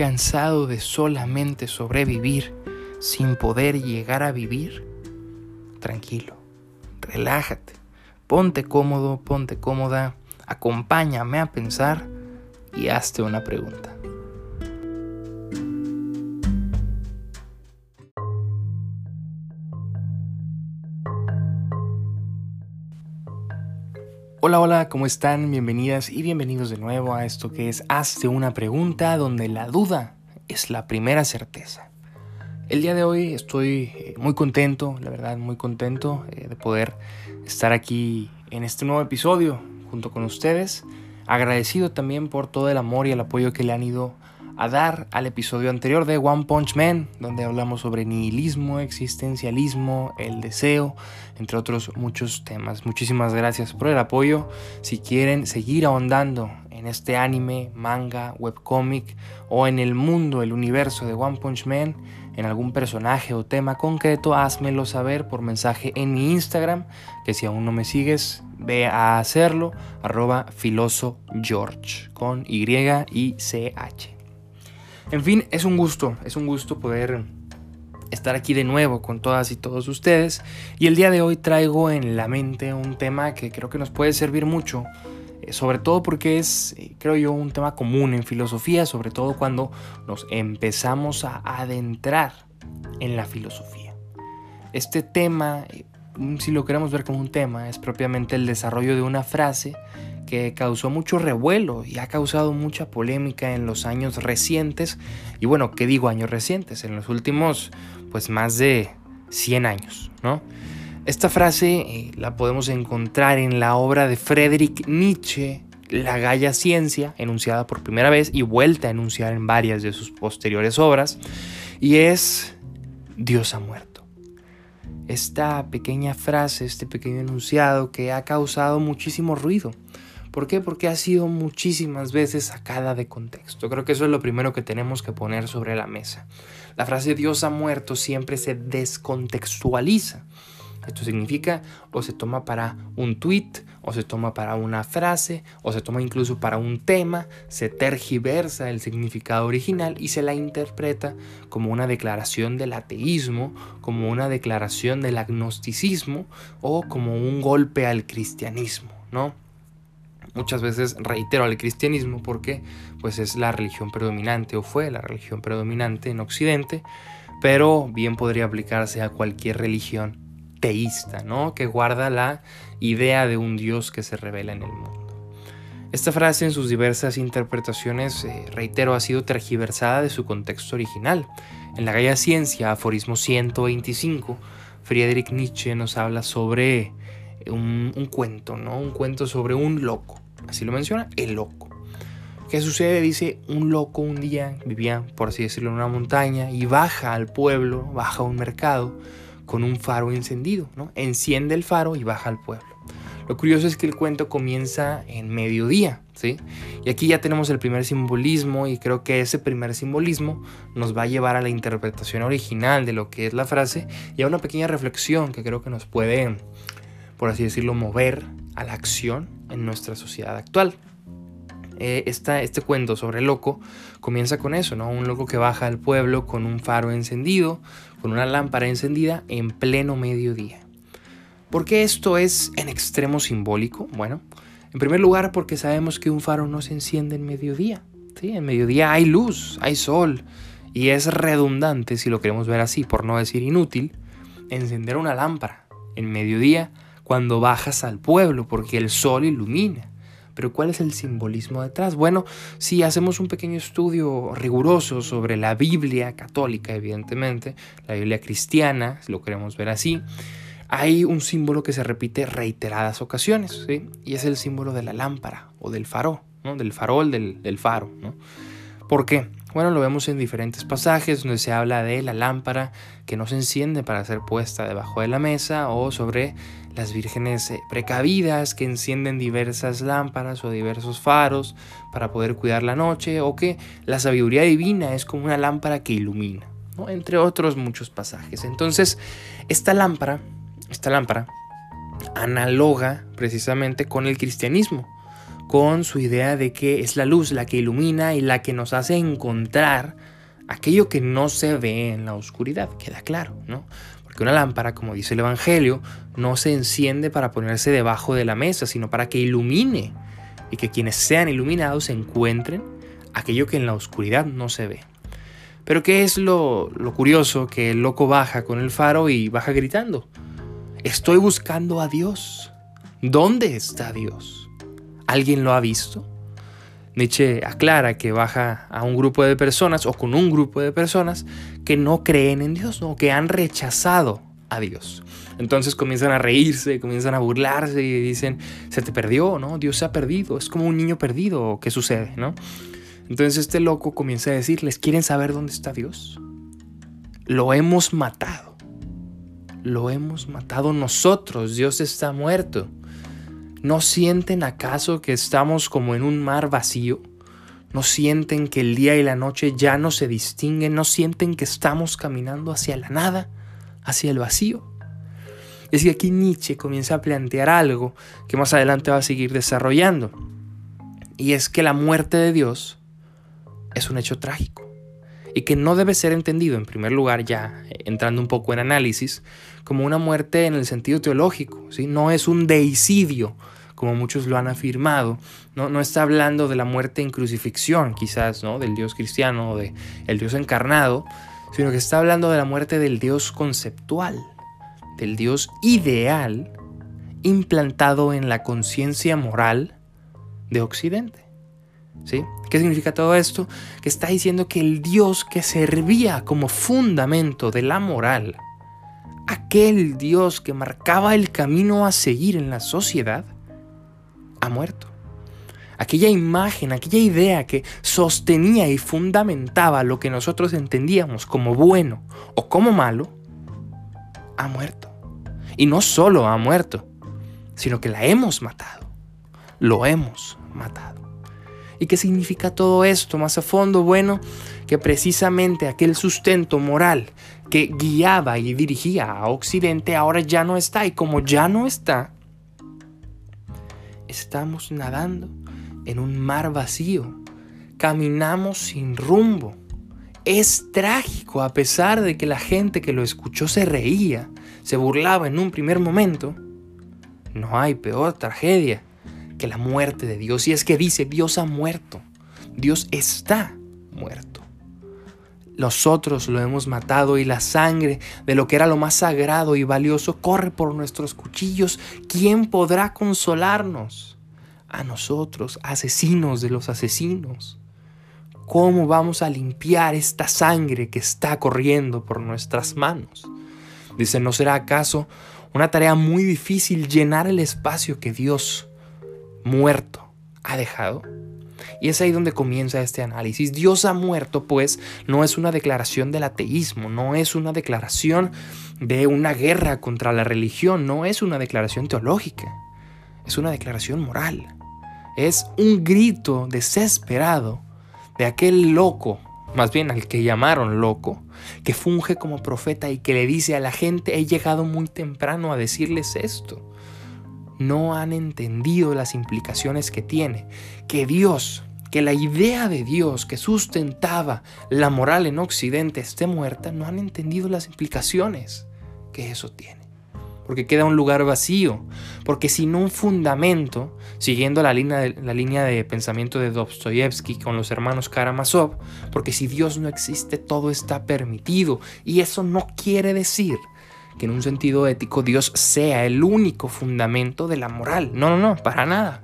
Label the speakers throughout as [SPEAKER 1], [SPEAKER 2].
[SPEAKER 1] cansado de solamente sobrevivir sin poder llegar a vivir? Tranquilo, relájate, ponte cómodo, ponte cómoda, acompáñame a pensar y hazte una pregunta. Hola, hola, ¿cómo están? Bienvenidas y bienvenidos de nuevo a esto que es Hazte una pregunta donde la duda es la primera certeza. El día de hoy estoy eh, muy contento, la verdad muy contento eh, de poder estar aquí en este nuevo episodio junto con ustedes. Agradecido también por todo el amor y el apoyo que le han ido a dar al episodio anterior de One Punch Man, donde hablamos sobre nihilismo, existencialismo, el deseo, entre otros muchos temas. Muchísimas gracias por el apoyo. Si quieren seguir ahondando en este anime, manga, webcomic o en el mundo, el universo de One Punch Man, en algún personaje o tema concreto, házmelo saber por mensaje en mi Instagram, que si aún no me sigues, ve a hacerlo, arroba filoso con Y y CH. En fin, es un gusto, es un gusto poder estar aquí de nuevo con todas y todos ustedes. Y el día de hoy traigo en la mente un tema que creo que nos puede servir mucho, eh, sobre todo porque es, eh, creo yo, un tema común en filosofía, sobre todo cuando nos empezamos a adentrar en la filosofía. Este tema, eh, si lo queremos ver como un tema, es propiamente el desarrollo de una frase que causó mucho revuelo y ha causado mucha polémica en los años recientes. Y bueno, ¿qué digo años recientes? En los últimos, pues más de 100 años, ¿no? Esta frase eh, la podemos encontrar en la obra de Friedrich Nietzsche, La Gaya Ciencia, enunciada por primera vez y vuelta a enunciar en varias de sus posteriores obras, y es Dios ha muerto. Esta pequeña frase, este pequeño enunciado que ha causado muchísimo ruido, ¿Por qué? Porque ha sido muchísimas veces sacada de contexto. Creo que eso es lo primero que tenemos que poner sobre la mesa. La frase Dios ha muerto siempre se descontextualiza. Esto significa o se toma para un tweet, o se toma para una frase, o se toma incluso para un tema, se tergiversa el significado original y se la interpreta como una declaración del ateísmo, como una declaración del agnosticismo o como un golpe al cristianismo, ¿no? Muchas veces reitero al cristianismo porque pues es la religión predominante o fue la religión predominante en Occidente, pero bien podría aplicarse a cualquier religión teísta, ¿no? Que guarda la idea de un Dios que se revela en el mundo. Esta frase en sus diversas interpretaciones, eh, reitero, ha sido tergiversada de su contexto original. En la Gaia Ciencia, aforismo 125, Friedrich Nietzsche nos habla sobre un, cuento, ¿no? Un cuento sobre un loco así lo menciona, el loco. ¿Qué sucede? Dice, un loco un día vivía, por así decirlo, en una montaña y baja al pueblo, baja a un mercado con un faro encendido, ¿no? Enciende el faro y baja al pueblo. Lo curioso es que el cuento comienza en mediodía, ¿sí? Y aquí ya tenemos el primer simbolismo y creo que ese primer simbolismo nos va a llevar a la interpretación original de lo que es la frase y a una pequeña reflexión que creo que nos puede, por así decirlo, mover a la acción en nuestra sociedad actual. Eh, este cuento sobre el loco comienza con eso, ¿no? Un loco que baja al pueblo con un faro encendido, con una lámpara encendida en pleno mediodía. ¿Por qué esto es en extremo simbólico? Bueno, en primer lugar porque sabemos que un faro no se enciende en mediodía. ¿sí? En mediodía hay luz, hay sol, y es redundante, si lo queremos ver así, por no decir inútil, encender una lámpara en mediodía cuando bajas al pueblo, porque el sol ilumina. Pero ¿cuál es el simbolismo detrás? Bueno, si hacemos un pequeño estudio riguroso sobre la Biblia católica, evidentemente, la Biblia cristiana, si lo queremos ver así, hay un símbolo que se repite reiteradas ocasiones, y es el símbolo de la lámpara o del faro, ¿no? del farol, del, faro. ¿Por qué? Bueno, lo vemos en diferentes pasajes donde se habla de la lámpara que no se enciende para ser puesta debajo de la mesa o sobre las vírgenes eh, precavidas que encienden diversas lámparas o diversos faros para poder cuidar la noche o que la sabiduría divina es como una lámpara que ilumina, entre otros muchos pasajes. Entonces, esta lámpara, esta lámpara analoga precisamente con el cristianismo con su idea de que es la luz la que ilumina y la que nos hace encontrar aquello que no se ve en la oscuridad, queda claro, ¿no? Porque una lámpara, como dice el Evangelio, no se enciende para ponerse debajo de la mesa, sino para que ilumine y que quienes sean iluminados encuentren aquello que en la oscuridad no se ve. Pero ¿qué es lo, lo curioso? Que el loco baja con el faro y baja gritando. Estoy buscando a Dios. ¿Dónde está Dios? ¿Alguien lo ha visto? Nietzsche aclara que baja a un grupo de personas o con un grupo de personas que no creen en Dios, ¿no? que han rechazado a Dios. Entonces comienzan a reírse, comienzan a burlarse y dicen, se te perdió, ¿no? Dios se ha perdido, es como un niño perdido, ¿qué sucede, no? Entonces este loco comienza a decirles, ¿quieren saber dónde está Dios? Lo hemos matado. Lo hemos matado nosotros. Dios está muerto. ¿No sienten acaso que estamos como en un mar vacío? ¿No sienten que el día y la noche ya no se distinguen? ¿No sienten que estamos caminando hacia la nada, hacia el vacío? Es que aquí Nietzsche comienza a plantear algo que más adelante va a seguir desarrollando. Y es que la muerte de Dios es un hecho trágico y que no debe ser entendido, en primer lugar, ya entrando un poco en análisis, como una muerte en el sentido teológico, ¿sí? no es un deicidio, como muchos lo han afirmado, no, no está hablando de la muerte en crucifixión, quizás, ¿no? del Dios cristiano o del el Dios encarnado, sino que está hablando de la muerte del Dios conceptual, del Dios ideal implantado en la conciencia moral de Occidente. ¿Qué significa todo esto? Que está diciendo que el Dios que servía como fundamento de la moral, aquel Dios que marcaba el camino a seguir en la sociedad, ha muerto. Aquella imagen, aquella idea que sostenía y fundamentaba lo que nosotros entendíamos como bueno o como malo, ha muerto. Y no solo ha muerto, sino que la hemos matado. Lo hemos matado. ¿Y qué significa todo esto más a fondo? Bueno, que precisamente aquel sustento moral que guiaba y dirigía a Occidente ahora ya no está. Y como ya no está, estamos nadando en un mar vacío. Caminamos sin rumbo. Es trágico a pesar de que la gente que lo escuchó se reía, se burlaba en un primer momento. No hay peor tragedia que la muerte de Dios. Y es que dice, Dios ha muerto. Dios está muerto. Nosotros lo hemos matado y la sangre de lo que era lo más sagrado y valioso corre por nuestros cuchillos. ¿Quién podrá consolarnos? A nosotros, asesinos de los asesinos. ¿Cómo vamos a limpiar esta sangre que está corriendo por nuestras manos? Dice, ¿no será acaso una tarea muy difícil llenar el espacio que Dios muerto ha dejado? Y es ahí donde comienza este análisis. Dios ha muerto, pues, no es una declaración del ateísmo, no es una declaración de una guerra contra la religión, no es una declaración teológica, es una declaración moral. Es un grito desesperado de aquel loco, más bien al que llamaron loco, que funge como profeta y que le dice a la gente, he llegado muy temprano a decirles esto no han entendido las implicaciones que tiene. Que Dios, que la idea de Dios que sustentaba la moral en Occidente esté muerta, no han entendido las implicaciones que eso tiene. Porque queda un lugar vacío, porque sin un fundamento, siguiendo la línea de, pensamiento de Dostoyevsky con los hermanos Karamazov, porque si Dios no existe, todo está permitido. Y eso no quiere decir que en un sentido ético Dios sea el único fundamento de la moral. No, no, no, para nada.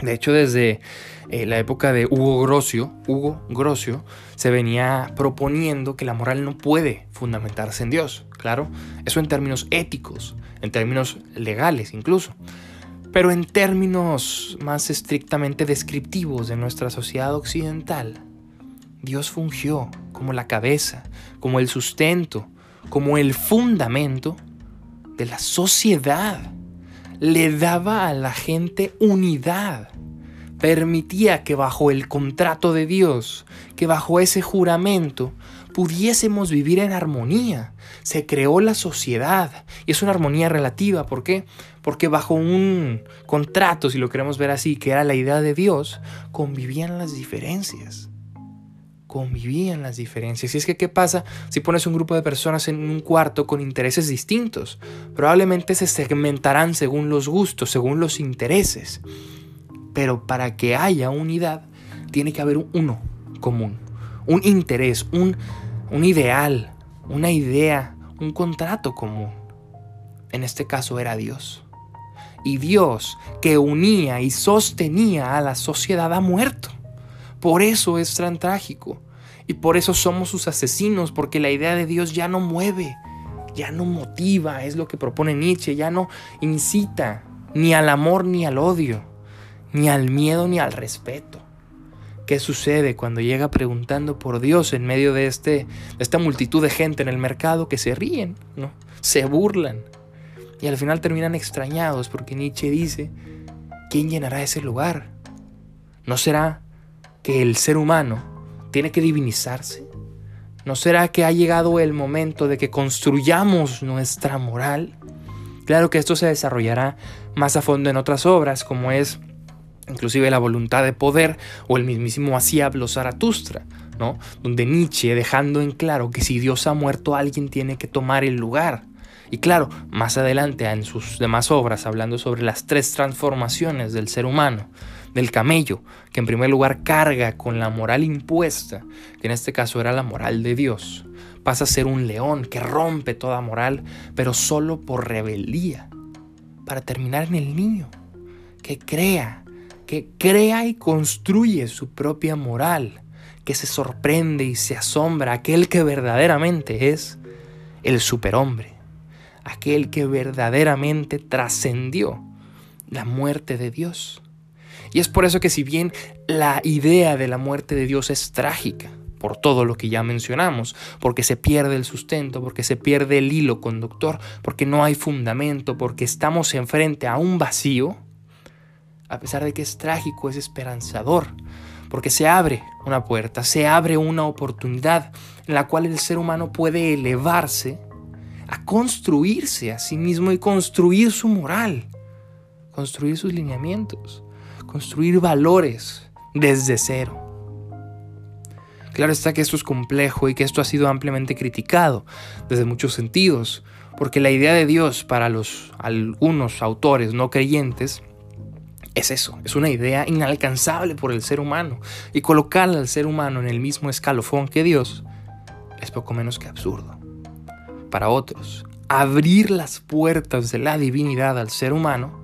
[SPEAKER 1] De hecho, desde eh, la época de Hugo Grocio, Hugo Grocio, se venía proponiendo que la moral no puede fundamentarse en Dios. Claro, eso en términos éticos, en términos legales incluso. Pero en términos más estrictamente descriptivos de nuestra sociedad occidental, Dios fungió como la cabeza, como el sustento, como el fundamento de la sociedad. Le daba a la gente unidad. Permitía que bajo el contrato de Dios, que bajo ese juramento, pudiésemos vivir en armonía. Se creó la sociedad y es una armonía relativa. ¿Por qué? Porque bajo un contrato, si lo queremos ver así, que era la idea de Dios, convivían las diferencias convivían las diferencias. Y es que, ¿qué pasa si pones un grupo de personas en un cuarto con intereses distintos? Probablemente se segmentarán según los gustos, según los intereses. Pero para que haya unidad, tiene que haber uno común, un interés, un, un ideal, una idea, un contrato común. En este caso era Dios. Y Dios que unía y sostenía a la sociedad ha muerto. Por eso es tan trágico. Y por eso somos sus asesinos, porque la idea de Dios ya no mueve, ya no motiva, es lo que propone Nietzsche, ya no incita ni al amor ni al odio, ni al miedo ni al respeto. ¿Qué sucede cuando llega preguntando por Dios en medio de, este, de esta multitud de gente en el mercado que se ríen, ¿no? se burlan? Y al final terminan extrañados porque Nietzsche dice, ¿quién llenará ese lugar? ¿No será que el ser humano tiene que divinizarse? ¿No será que ha llegado el momento de que construyamos nuestra moral? Claro que esto se desarrollará más a fondo en otras obras, como es inclusive la voluntad de poder o el mismísimo así habló Zaratustra, ¿no? Donde Nietzsche dejando en claro que si Dios ha muerto alguien tiene que tomar el lugar. Y claro, más adelante en sus demás obras hablando sobre las tres transformaciones del ser humano, del camello, que en primer lugar carga con la moral impuesta, que en este caso era la moral de Dios, pasa a ser un león que rompe toda moral, pero solo por rebeldía, para terminar en el niño, que crea, que crea y construye su propia moral, que se sorprende y se asombra aquel que verdaderamente es el superhombre, aquel que verdaderamente trascendió la muerte de Dios y es por eso que si bien la idea de la muerte de Dios es trágica, por todo lo que ya mencionamos, porque se pierde el sustento, porque se pierde el hilo conductor, porque no hay fundamento, porque estamos enfrente a un vacío, a pesar de que es trágico, es esperanzador, porque se abre una puerta, se abre una oportunidad en la cual el ser humano puede elevarse a construirse a sí mismo y construir su moral, construir sus lineamientos construir valores desde cero. Claro está que esto es complejo y que esto ha sido ampliamente criticado desde muchos sentidos, porque la idea de Dios para los algunos autores no creyentes es eso, es una idea inalcanzable por el ser humano y colocar al ser humano en el mismo escalofón que Dios es poco menos que absurdo. Para otros, abrir las puertas de la divinidad al ser humano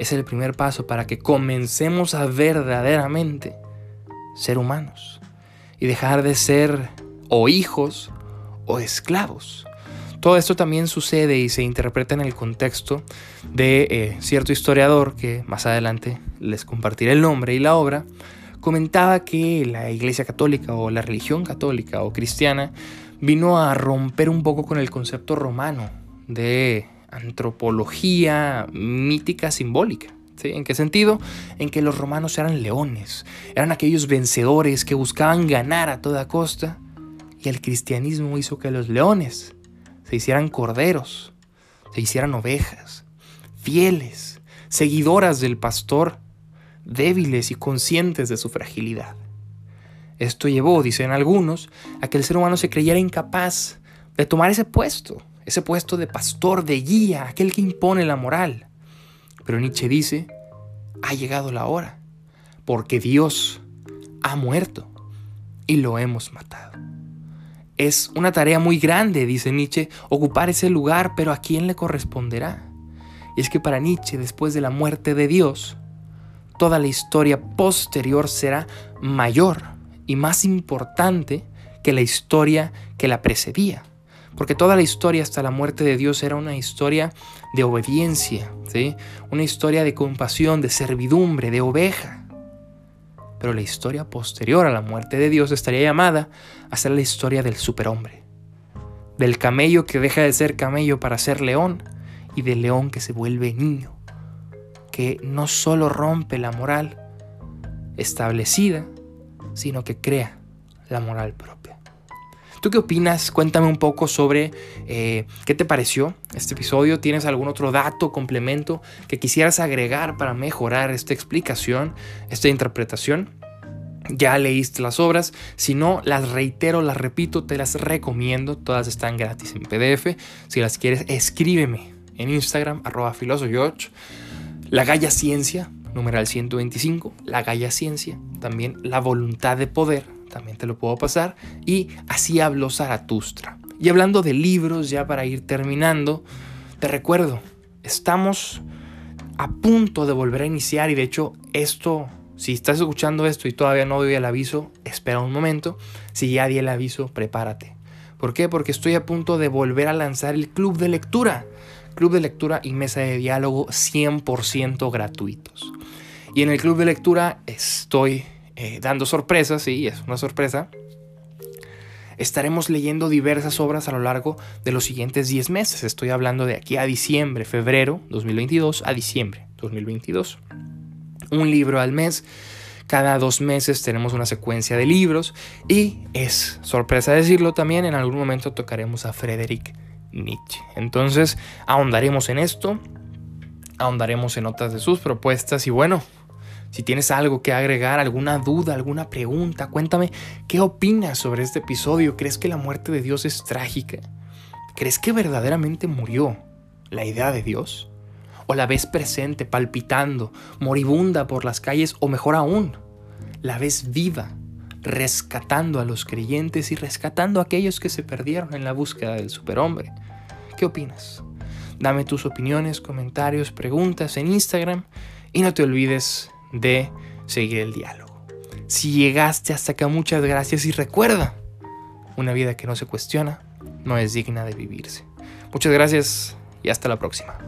[SPEAKER 1] es el primer paso para que comencemos a verdaderamente ser humanos y dejar de ser o hijos o esclavos. Todo esto también sucede y se interpreta en el contexto de eh, cierto historiador que más adelante les compartiré el nombre y la obra, comentaba que la Iglesia Católica o la religión católica o cristiana vino a romper un poco con el concepto romano de antropología mítica simbólica. ¿En qué sentido? En que los romanos eran leones, eran aquellos vencedores que buscaban ganar a toda costa, y el cristianismo hizo que los leones se hicieran corderos, se hicieran ovejas, fieles, seguidoras del pastor, débiles y conscientes de su fragilidad. Esto llevó, dicen algunos, a que el ser humano se creyera incapaz de tomar ese puesto, ese puesto de pastor, de guía, aquel que impone la moral. Pero Nietzsche dice, ha llegado la hora, porque Dios ha muerto y lo hemos matado. Es una tarea muy grande, dice Nietzsche, ocupar ese lugar, pero ¿a quién le corresponderá? Y es que para Nietzsche, después de la muerte de Dios, toda la historia posterior será mayor y más importante que la historia que la precedía. Porque toda la historia hasta la muerte de Dios era una historia de obediencia, ¿sí? una historia de compasión, de servidumbre, de oveja. Pero la historia posterior a la muerte de Dios estaría llamada a ser la historia del superhombre, del camello que deja de ser camello para ser león y del león que se vuelve niño, que no solo rompe la moral establecida, sino que crea la moral propia. ¿Tú qué opinas? Cuéntame un poco sobre eh, qué te pareció este episodio. ¿Tienes algún otro dato, complemento que quisieras agregar para mejorar esta explicación, esta interpretación? Ya leíste las obras, si no, las reitero, las repito, te las recomiendo, todas están gratis en PDF. Si las quieres, escríbeme en Instagram, arroba La Galla Ciencia, numeral 125, La Galla Ciencia, también La Voluntad de Poder, también te lo puedo pasar, y Así habló Zaratustra. Y hablando de libros, ya para ir terminando, te recuerdo, estamos a punto de volver a iniciar y de hecho esto si estás escuchando esto y todavía no doy el aviso, espera un momento. Si ya di el aviso, prepárate. ¿Por qué? Porque estoy a punto de volver a lanzar el club de lectura. Club de lectura y mesa de diálogo 100% gratuitos. Y en el club de lectura estoy eh, dando sorpresas, sí, es una sorpresa. Estaremos leyendo diversas obras a lo largo de los siguientes 10 meses. Estoy hablando de aquí a diciembre, febrero 2022 a diciembre 2022 un libro al mes. Cada dos meses tenemos una secuencia de libros y es sorpresa decirlo también, en algún momento tocaremos a Friedrich Nietzsche. Entonces ahondaremos en esto, ahondaremos en otras de sus propuestas y bueno, si tienes algo que agregar, alguna duda, alguna pregunta, cuéntame qué opinas sobre este episodio. ¿Crees que la muerte de Dios es trágica? ¿Crees que verdaderamente murió la idea de Dios? o la ves presente, palpitando, moribunda por las calles, o mejor aún, la ves viva, rescatando a los creyentes y rescatando a aquellos que se perdieron en la búsqueda del superhombre. ¿Qué opinas? Dame tus opiniones, comentarios, preguntas en Instagram y no te olvides de seguir el diálogo. Si llegaste hasta acá, muchas gracias y recuerda, una vida que no se cuestiona no es digna de vivirse. Muchas gracias y hasta la próxima.